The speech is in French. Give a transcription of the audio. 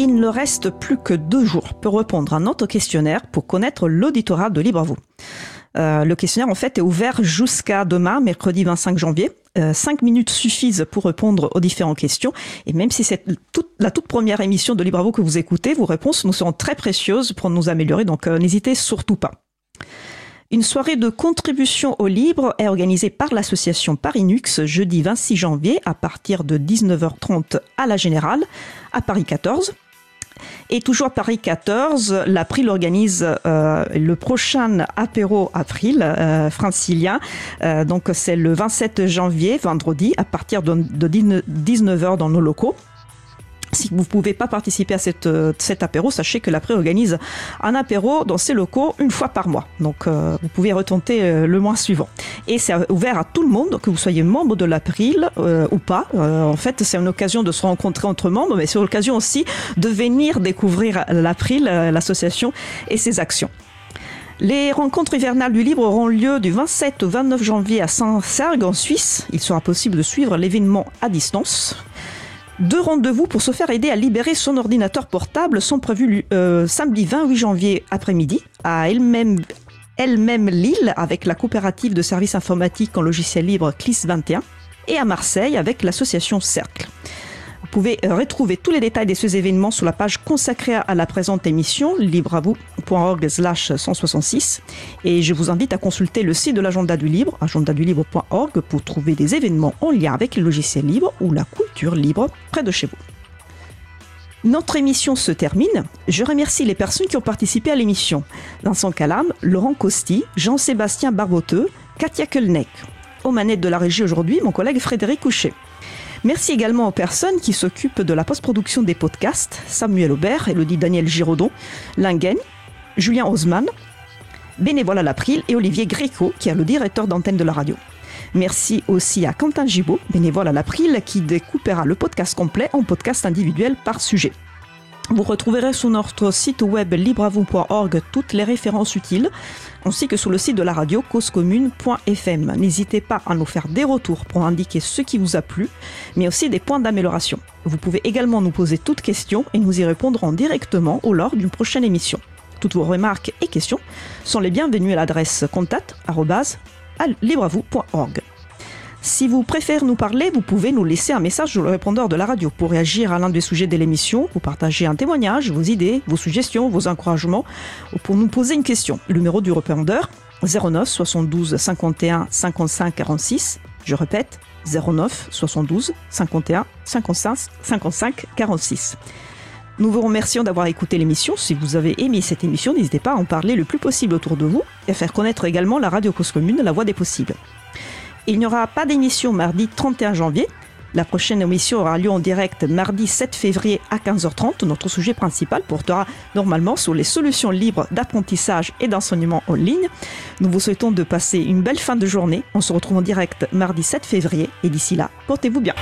Il ne reste plus que deux jours pour répondre à notre questionnaire pour connaître l'auditorat de Libre à vous. Euh, le questionnaire en fait est ouvert jusqu'à demain, mercredi 25 janvier. Euh, cinq minutes suffisent pour répondre aux différentes questions. Et même si c'est la toute première émission de Libre à vous que vous écoutez, vos réponses nous seront très précieuses pour nous améliorer. Donc euh, n'hésitez surtout pas. Une soirée de contribution au libre est organisée par l'association Paris-Nux jeudi 26 janvier à partir de 19h30 à la Générale, à Paris 14. Et toujours Paris 14, l'April organise euh, le prochain apéro April euh, francilien. Euh, donc c'est le 27 janvier, vendredi, à partir de 19h dans nos locaux. Si vous ne pouvez pas participer à euh, cet apéro, sachez que l'April organise un apéro dans ses locaux une fois par mois. Donc euh, vous pouvez retenter euh, le mois suivant. Et c'est ouvert à tout le monde, que vous soyez membre de l'April ou pas. en fait, c'est une occasion de se rencontrer entre membres, mais c'est l'occasion aussi de venir découvrir l'April, l'association et ses actions. Les rencontres hivernales du Libre auront lieu du 27 au 29 janvier à Saint-Sergue en Suisse. Il sera possible de suivre l'événement à distance. Deux rendez-vous pour se faire aider à libérer son ordinateur portable sont prévus euh, samedi 28 janvier après-midi à elle-même elle-même Lille avec la coopérative de services informatiques en logiciel libre CLIS 21 et à Marseille avec l'association Cercle. Vous pouvez retrouver tous les détails de ces événements sur la page consacrée à la présente émission, libreavou.org slash 166. Et je vous invite à consulter le site de l'agenda du libre, agendadulibre.org, pour trouver des événements en lien avec les logiciels libres ou la culture libre près de chez vous. Notre émission se termine. Je remercie les personnes qui ont participé à l'émission. Vincent Calam, Laurent Costi, Jean-Sébastien Barboteux, Katia Kelneck. Aux manettes de la régie aujourd'hui, mon collègue Frédéric Couchet. Merci également aux personnes qui s'occupent de la post-production des podcasts, Samuel Aubert, Elodie Daniel Giraudon, Lingen, Julien Haussmann, bénévole à l'April et Olivier Gréco, qui est le directeur d'antenne de la radio. Merci aussi à Quentin Gibaud, bénévole à l'April, qui découpera le podcast complet en podcast individuel par sujet. Vous retrouverez sur notre site web libreavou.org toutes les références utiles, ainsi que sur le site de la radio causecommune.fm. N'hésitez pas à nous faire des retours pour indiquer ce qui vous a plu, mais aussi des points d'amélioration. Vous pouvez également nous poser toutes questions et nous y répondrons directement au lors d'une prochaine émission. Toutes vos remarques et questions sont les bienvenues à l'adresse contact@libreavou.org. Si vous préférez nous parler, vous pouvez nous laisser un message sur le répondeur de la radio pour réagir à l'un des sujets de l'émission, pour partager un témoignage, vos idées, vos suggestions, vos encouragements, ou pour nous poser une question. Le numéro du répondeur 09 72 51 55 46. Je répète 09 72 51 55 55 46. Nous vous remercions d'avoir écouté l'émission. Si vous avez aimé cette émission, n'hésitez pas à en parler le plus possible autour de vous et à faire connaître également la radio cause commune, la voix des possibles. Il n'y aura pas d'émission mardi 31 janvier. La prochaine émission aura lieu en direct mardi 7 février à 15h30. Notre sujet principal portera normalement sur les solutions libres d'apprentissage et d'enseignement en ligne. Nous vous souhaitons de passer une belle fin de journée. On se retrouve en direct mardi 7 février et d'ici là, portez-vous bien.